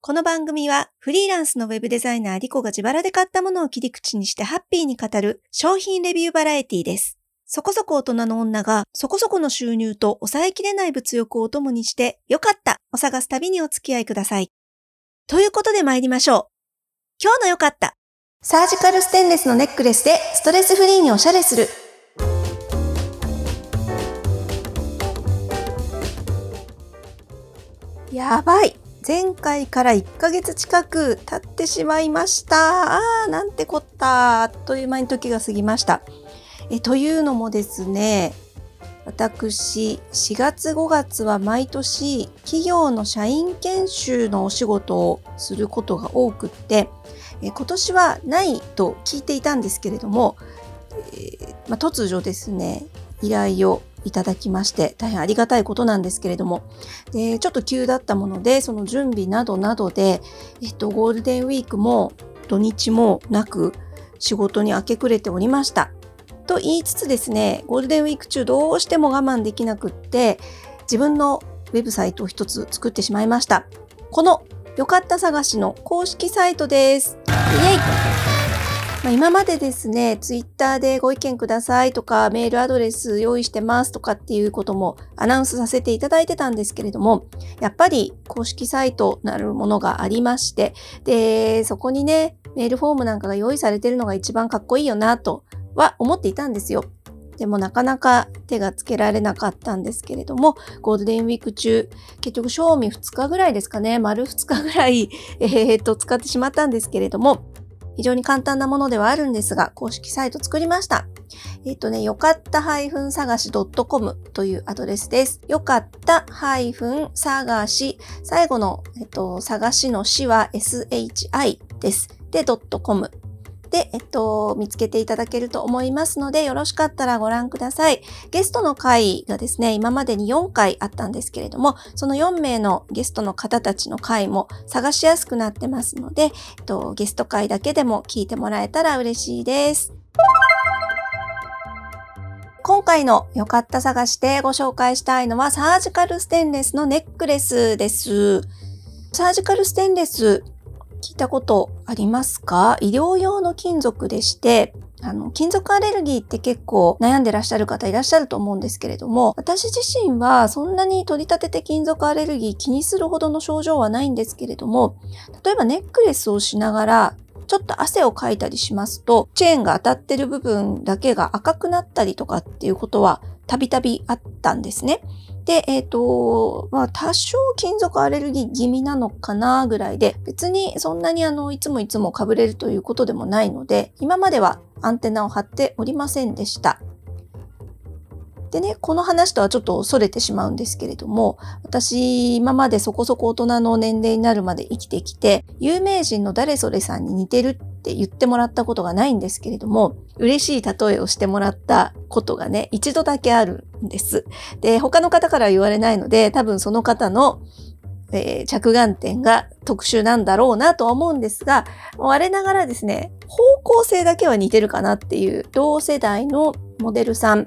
この番組はフリーランスのウェブデザイナーリコが自腹で買ったものを切り口にしてハッピーに語る商品レビューバラエティです。そこそこ大人の女がそこそこの収入と抑えきれない物欲をお供にしてよかったを探す旅にお付き合いください。ということで参りましょう。今日のよかったサージカルステンレスのネックレスでストレスフリーにおしゃれする。やばい前回から1ヶ月近く経ってしまいました。あー、なんてこった。あっという間に時が過ぎました。えというのもですね、私、4月5月は毎年企業の社員研修のお仕事をすることが多くって、え今年はないと聞いていたんですけれども、えー、まあ、突如ですね、依頼をいただきまして、大変ありがたいことなんですけれども、で、ちょっと急だったもので、その準備などなどで、えっと、ゴールデンウィークも土日もなく仕事に明け暮れておりました。と言いつつですね、ゴールデンウィーク中どうしても我慢できなくって、自分のウェブサイトを一つ作ってしまいました。このよかった探しの公式サイトです。イエイまあ、今までですね、ツイッターでご意見くださいとか、メールアドレス用意してますとかっていうこともアナウンスさせていただいてたんですけれども、やっぱり公式サイトなるものがありまして、で、そこにね、メールフォームなんかが用意されてるのが一番かっこいいよなとは思っていたんですよ。でもなかなか手がつけられなかったんですけれども、ゴールデンウィーク中、結局賞味2日ぐらいですかね、丸2日ぐらい、えー、っと、使ってしまったんですけれども、非常に簡単なものではあるんですが、公式サイト作りました。えっ、とね、よかった探し .com というアドレスです。よかった探し、最後の、えっと、探しのしは shi です。で、.com で、えっと、見つけていただけると思いますので、よろしかったらご覧ください。ゲストの回がですね、今までに4回あったんですけれども、その4名のゲストの方たちの回も探しやすくなってますので、えっと、ゲスト回だけでも聞いてもらえたら嬉しいです。今回の良かった探しでご紹介したいのはサージカルステンレスのネックレスです。サージカルステンレス聞いたことありますか？医療用の金属でして、あの、金属アレルギーって結構悩んでらっしゃる方いらっしゃると思うんですけれども、私自身はそんなに取り立てて金属アレルギー気にするほどの症状はないんですけれども、例えばネックレスをしながら、ちょっと汗をかいたりしますと、チェーンが当たってる部分だけが赤くなったりとかっていうことはたびたびあったんですね。で、えっ、ー、と、まあ、多少金属アレルギー気味なのかなぐらいで、別にそんなにあの、いつもいつも被れるということでもないので、今まではアンテナを張っておりませんでした。でね、この話とはちょっと逸れてしまうんですけれども、私、今までそこそこ大人の年齢になるまで生きてきて、有名人の誰それさんに似てるって言ってもらったことがないんですけれども、嬉しい例えをしてもらったことがね、一度だけあるんです。で、他の方から言われないので、多分その方のえー、着眼点が特殊なんだろうなとは思うんですが、我ながらですね、方向性だけは似てるかなっていう同世代のモデルさん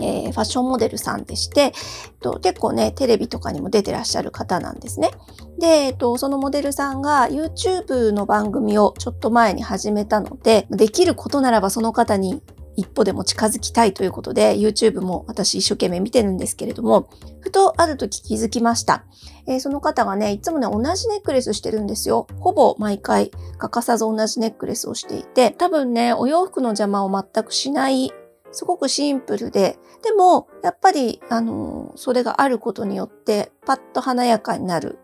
えー、ファッションモデルさんでして、えっと結構ね、テレビとかにも出てらっしゃる方なんですね。で、えっと、そのモデルさんが YouTube の番組をちょっと前に始めたので、できることならばその方に一歩でも近づきたいということで、YouTube も私一生懸命見てるんですけれども、ふとある時気づきました。えー、その方がね、いつもね、同じネックレスしてるんですよ。ほぼ毎回欠かさず同じネックレスをしていて、多分ね、お洋服の邪魔を全くしないすごくシンプルで、でも、やっぱり、あの、それがあることによって、パッと華やかになる。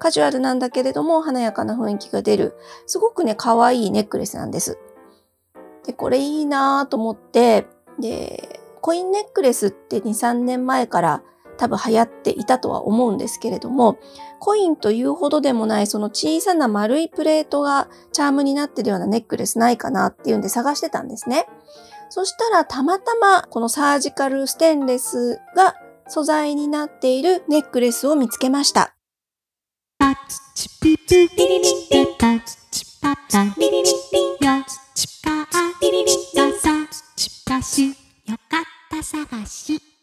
カジュアルなんだけれども、華やかな雰囲気が出る。すごくね、可愛いネックレスなんです。で、これいいなぁと思って、で、コインネックレスって2、3年前から多分流行っていたとは思うんですけれども、コインというほどでもないその小さな丸いプレートがチャームになってるようなネックレスないかなっていうんで探してたんですね。そしたらたまたまこのサージカルステンレスが素材になっているネックレスを見つけました。よかった探し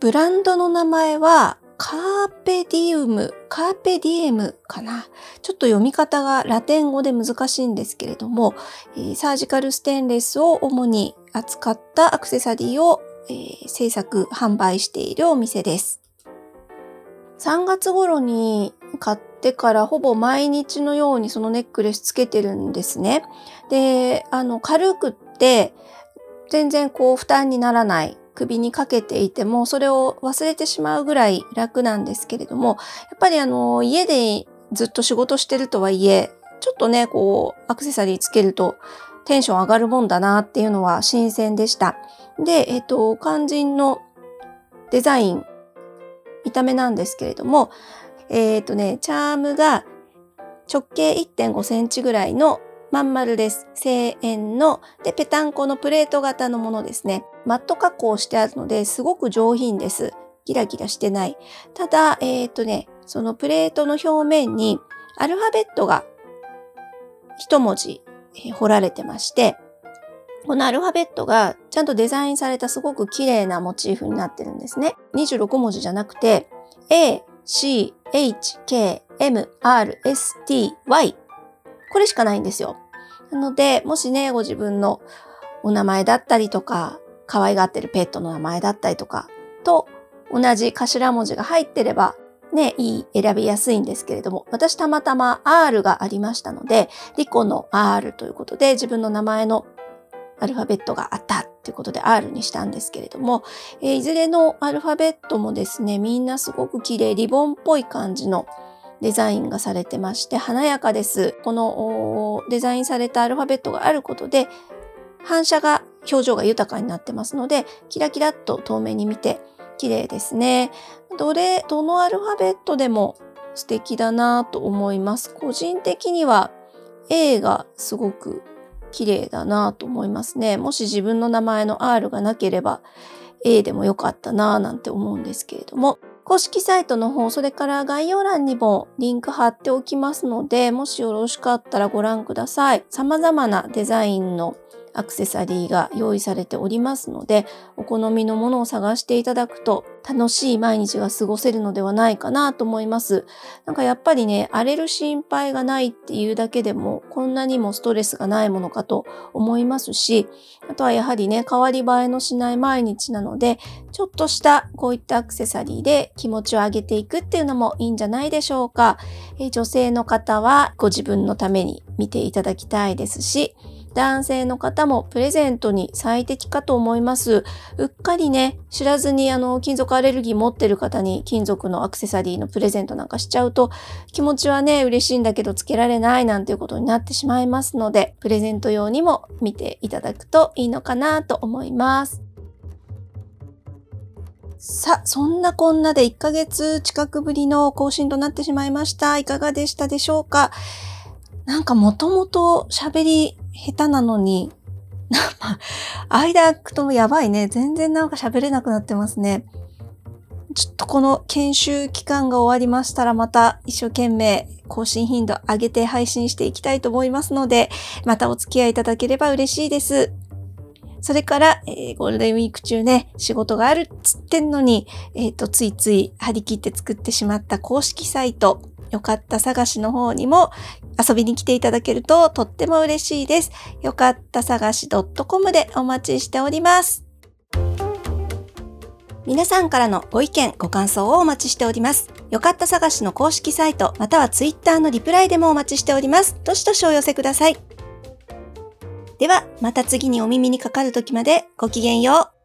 ブランドの名前はカーペディウム、カーペディエムかな。ちょっと読み方がラテン語で難しいんですけれども、え、サージカルステンレスを主に扱ったアクセサリーを、え、制作、販売しているお店です。3月頃に買ってからほぼ毎日のようにそのネックレスつけてるんですね。で、あの、軽くって全然こう負担にならない首にかけていてもそれを忘れてしまうぐらい楽なんですけれども、やっぱりあの、家でずっと仕事してるとはいえ、ちょっとね、こう、アクセサリーつけるとテンション上がるもんだなっていうのは新鮮でした。で、えっと、肝心のデザイン見た目なんですけれども、えっ、ー、とね、チャームが直径1.5センチぐらいのまん丸です。製円の、で、ペタンコのプレート型のものですね。マット加工してあるので、すごく上品です。ギラギラしてない。ただ、えっ、ー、とね、そのプレートの表面にアルファベットが一文字、えー、彫られてまして、このアルファベットがちゃんとデザインされたすごく綺麗なモチーフになってるんですね。26文字じゃなくて、A, C, H, K, M, R, S, T, Y。これしかないんですよ。なので、もしね、ご自分のお名前だったりとか、可愛がってるペットの名前だったりとか、と同じ頭文字が入ってれば、ね、いい、選びやすいんですけれども、私たまたま R がありましたので、リコの R ということで、自分の名前のアルファベットがあったっていうことで R にしたんですけれども、えー、いずれのアルファベットもですね、みんなすごく綺麗、リボンっぽい感じのデザインがされてまして、華やかです。このデザインされたアルファベットがあることで、反射が、表情が豊かになってますので、キラキラっと遠目に見て綺麗ですね。どれ、どのアルファベットでも素敵だなと思います。個人的には A がすごく綺麗だなと思いますね。もし自分の名前の R がなければ A でもよかったななんて思うんですけれども、公式サイトの方、それから概要欄にもリンク貼っておきますので、もしよろしかったらご覧ください。様々なデザインのアクセサリーが用意されておりますので、お好みのものを探していただくと楽しい毎日が過ごせるのではないかなと思います。なんかやっぱりね、荒れる心配がないっていうだけでも、こんなにもストレスがないものかと思いますし、あとはやはりね、変わり映えのしない毎日なので、ちょっとしたこういったアクセサリーで気持ちを上げていくっていうのもいいんじゃないでしょうか。え女性の方はご自分のために見ていただきたいですし、男性の方もプレゼントに最適かと思います。うっかりね、知らずにあの金属アレルギー持ってる方に金属のアクセサリーのプレゼントなんかしちゃうと気持ちはね、嬉しいんだけどつけられないなんていうことになってしまいますので、プレゼント用にも見ていただくといいのかなと思います。さあ、そんなこんなで1ヶ月近くぶりの更新となってしまいました。いかがでしたでしょうか？なんかもともと喋り下手なのに、間空くとやばいね。全然なんか喋れなくなってますね。ちょっとこの研修期間が終わりましたらまた一生懸命更新頻度上げて配信していきたいと思いますので、またお付き合いいただければ嬉しいです。それから、えー、ゴールデンウィーク中ね、仕事があるっつってんのに、えっ、ー、と、ついつい張り切って作ってしまった公式サイト、よかった探しの方にも遊びに来ていただけるととっても嬉しいです。よかった探し .com でお待ちしております。皆さんからのご意見、ご感想をお待ちしております。よかった探しの公式サイト、または Twitter のリプライでもお待ちしております。どしどしお寄せください。では、また次にお耳にかかる時までごきげんよう。